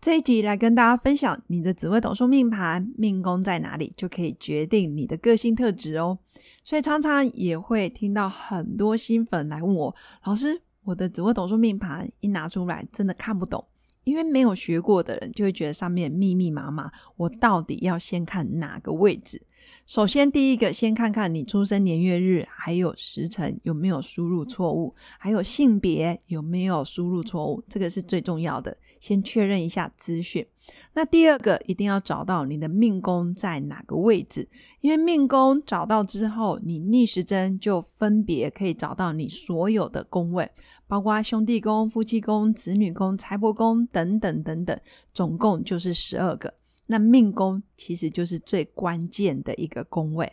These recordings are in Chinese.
这一集来跟大家分享，你的紫微斗数命盘命宫在哪里，就可以决定你的个性特质哦。所以常常也会听到很多新粉来问我，老师，我的紫微斗数命盘一拿出来，真的看不懂，因为没有学过的人就会觉得上面密密麻麻，我到底要先看哪个位置？首先，第一个先看看你出生年月日，还有时辰有没有输入错误，还有性别有没有输入错误，这个是最重要的。先确认一下资讯。那第二个，一定要找到你的命宫在哪个位置，因为命宫找到之后，你逆时针就分别可以找到你所有的宫位，包括兄弟宫、夫妻宫、子女宫、财帛宫等等等等，总共就是十二个。那命宫其实就是最关键的一个宫位，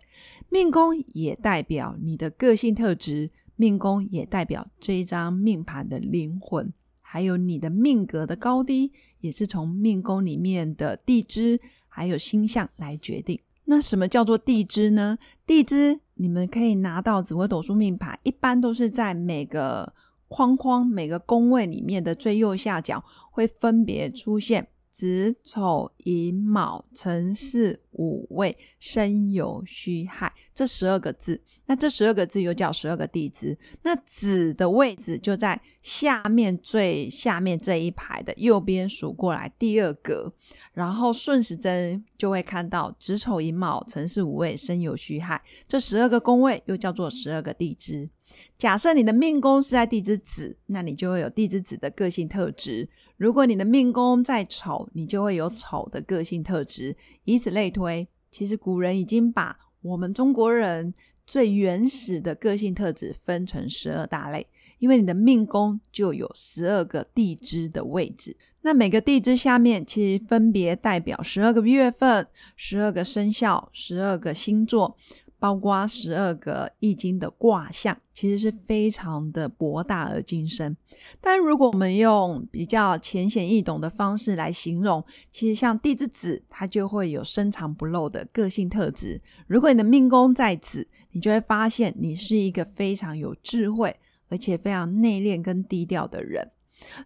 命宫也代表你的个性特质，命宫也代表这一张命盘的灵魂，还有你的命格的高低，也是从命宫里面的地支还有星象来决定。那什么叫做地支呢？地支你们可以拿到紫微斗数命盘，一般都是在每个框框、每个宫位里面的最右下角会分别出现。子丑寅卯辰巳午未申酉戌亥这十二个字，那这十二个字又叫十二个地支。那子的位置就在下面最下面这一排的右边数过来第二格，然后顺时针就会看到子丑寅卯辰巳午未申酉戌亥这十二个宫位，又叫做十二个地支。假设你的命宫是在地支子，那你就会有地支子的个性特质。如果你的命宫在丑，你就会有丑的个性特质，以此类推。其实古人已经把我们中国人最原始的个性特质分成十二大类，因为你的命宫就有十二个地支的位置，那每个地支下面其实分别代表十二个月份、十二个生肖、十二个星座。包括十二个易经的卦象，其实是非常的博大而精深。但如果我们用比较浅显易懂的方式来形容，其实像地支子，它就会有深藏不露的个性特质。如果你的命宫在子，你就会发现你是一个非常有智慧，而且非常内敛跟低调的人。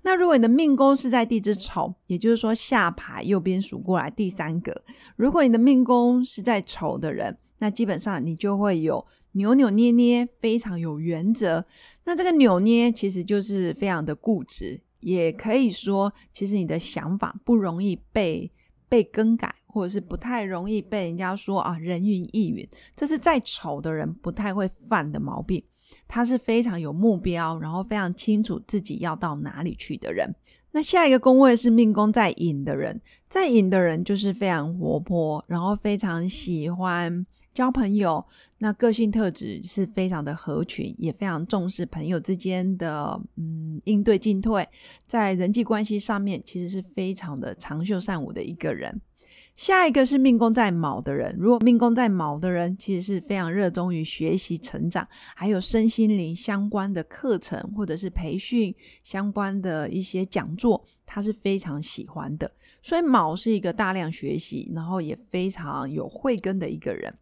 那如果你的命宫是在地支丑，也就是说下排右边数过来第三个，如果你的命宫是在丑的人。那基本上你就会有扭扭捏捏，非常有原则。那这个扭捏其实就是非常的固执，也可以说，其实你的想法不容易被被更改，或者是不太容易被人家说啊人云亦云。这是再丑的人不太会犯的毛病。他是非常有目标，然后非常清楚自己要到哪里去的人。那下一个宫位是命宫在寅的人，在寅的人就是非常活泼，然后非常喜欢。交朋友，那个性特质是非常的合群，也非常重视朋友之间的嗯应对进退，在人际关系上面其实是非常的长袖善舞的一个人。下一个是命宫在卯的人，如果命宫在卯的人，其实是非常热衷于学习成长，还有身心灵相关的课程或者是培训相关的一些讲座，他是非常喜欢的。所以卯是一个大量学习，然后也非常有慧根的一个人。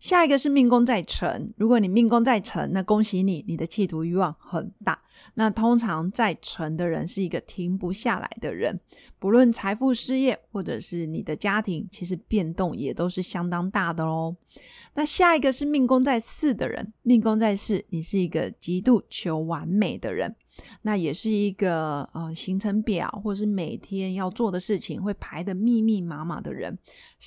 下一个是命宫在辰，如果你命宫在辰，那恭喜你，你的企图欲望很大。那通常在辰的人是一个停不下来的人，不论财富、事业，或者是你的家庭，其实变动也都是相当大的喽。那下一个是命宫在巳的人，命宫在巳，你是一个极度求完美的人，那也是一个呃行程表或是每天要做的事情会排的密密麻麻的人，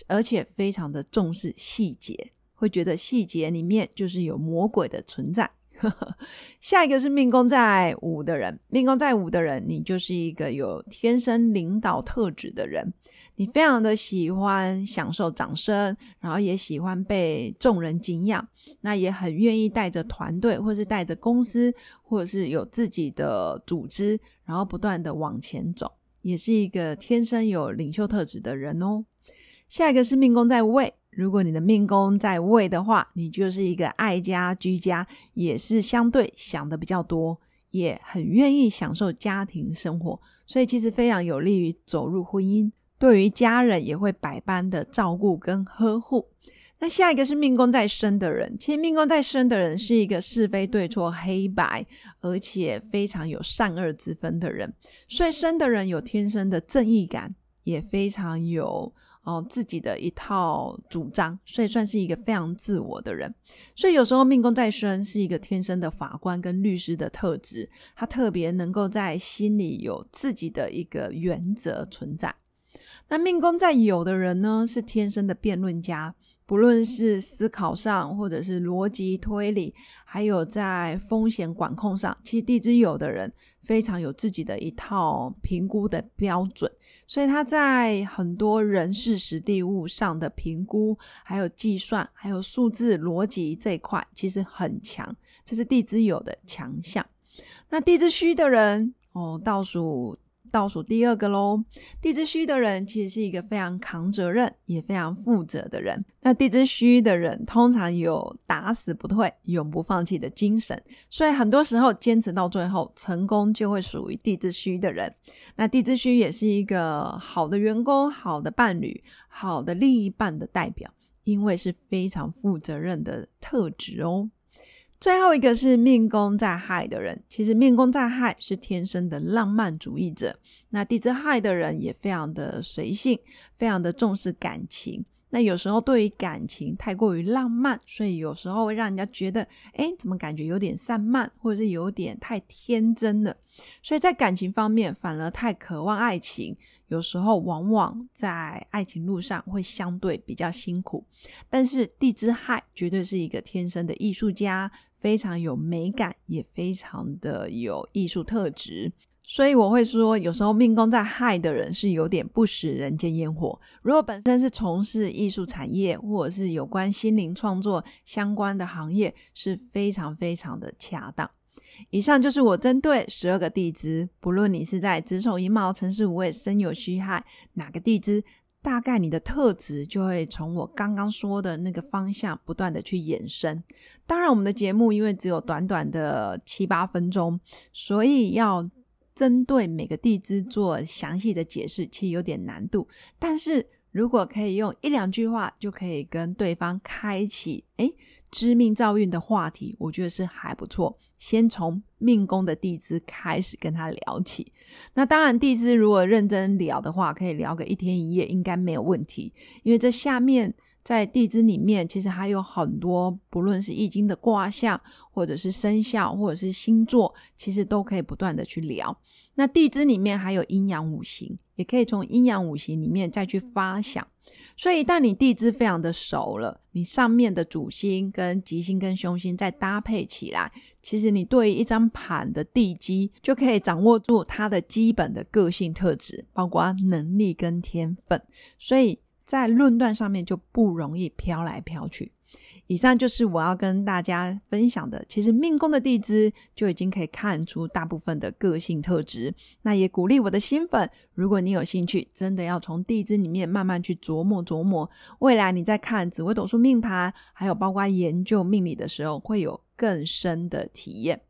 而且非常的重视细节。会觉得细节里面就是有魔鬼的存在。下一个是命宫在五的人，命宫在五的人，你就是一个有天生领导特质的人。你非常的喜欢享受掌声，然后也喜欢被众人敬仰，那也很愿意带着团队，或是带着公司，或者是有自己的组织，然后不断的往前走，也是一个天生有领袖特质的人哦。下一个是命宫在位。如果你的命宫在位的话，你就是一个爱家居家，也是相对想的比较多，也很愿意享受家庭生活，所以其实非常有利于走入婚姻。对于家人也会百般的照顾跟呵护。那下一个是命宫在身的人，其实命宫在身的人是一个是非对错黑白，而且非常有善恶之分的人。所以生的人有天生的正义感，也非常有哦自己的一套主张，所以算是一个非常自我的人。所以有时候命宫在身是一个天生的法官跟律师的特质，他特别能够在心里有自己的一个原则存在。那命宫在有的人呢，是天生的辩论家。不论是思考上，或者是逻辑推理，还有在风险管控上，其实地支有的人非常有自己的一套评估的标准，所以他在很多人事、实地物上的评估，还有计算，还有数字逻辑这一块，其实很强，这是地支有的强项。那地支虚的人哦，倒数。倒数第二个喽，地支虚的人其实是一个非常扛责任也非常负责的人。那地支虚的人通常有打死不退、永不放弃的精神，所以很多时候坚持到最后，成功就会属于地支虚的人。那地支虚也是一个好的员工、好的伴侣、好的另一半的代表，因为是非常负责任的特质哦。最后一个是命宫在亥的人，其实命宫在亥是天生的浪漫主义者。那地支亥的人也非常的随性，非常的重视感情。那有时候对于感情太过于浪漫，所以有时候会让人家觉得，哎，怎么感觉有点散漫，或者是有点太天真了。所以在感情方面，反而太渴望爱情，有时候往往在爱情路上会相对比较辛苦。但是地支亥绝对是一个天生的艺术家。非常有美感，也非常的有艺术特质，所以我会说，有时候命宫在亥的人是有点不食人间烟火。如果本身是从事艺术产业，或者是有关心灵创作相关的行业，是非常非常的恰当。以上就是我针对十二个地支，不论你是在子丑寅卯辰巳午未申酉戌亥哪个地支。大概你的特质就会从我刚刚说的那个方向不断的去延伸。当然，我们的节目因为只有短短的七八分钟，所以要针对每个地支做详细的解释，其实有点难度。但是如果可以用一两句话就可以跟对方开启，诶知命造运的话题，我觉得是还不错。先从命宫的地支开始跟他聊起。那当然，地支如果认真聊的话，可以聊个一天一夜，应该没有问题。因为这下面在地支里面，其实还有很多，不论是易经的卦象，或者是生肖，或者是星座，其实都可以不断的去聊。那地支里面还有阴阳五行，也可以从阴阳五行里面再去发想。所以，一旦你地支非常的熟了，你上面的主星跟吉星跟凶星再搭配起来，其实你对于一张盘的地基就可以掌握住它的基本的个性特质，包括能力跟天分，所以在论断上面就不容易飘来飘去。以上就是我要跟大家分享的。其实命宫的地支就已经可以看出大部分的个性特质。那也鼓励我的新粉，如果你有兴趣，真的要从地支里面慢慢去琢磨琢磨，未来你在看紫微斗数命盘，还有包括研究命理的时候，会有更深的体验。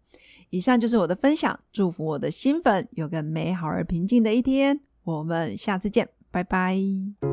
以上就是我的分享，祝福我的新粉有个美好而平静的一天。我们下次见，拜拜。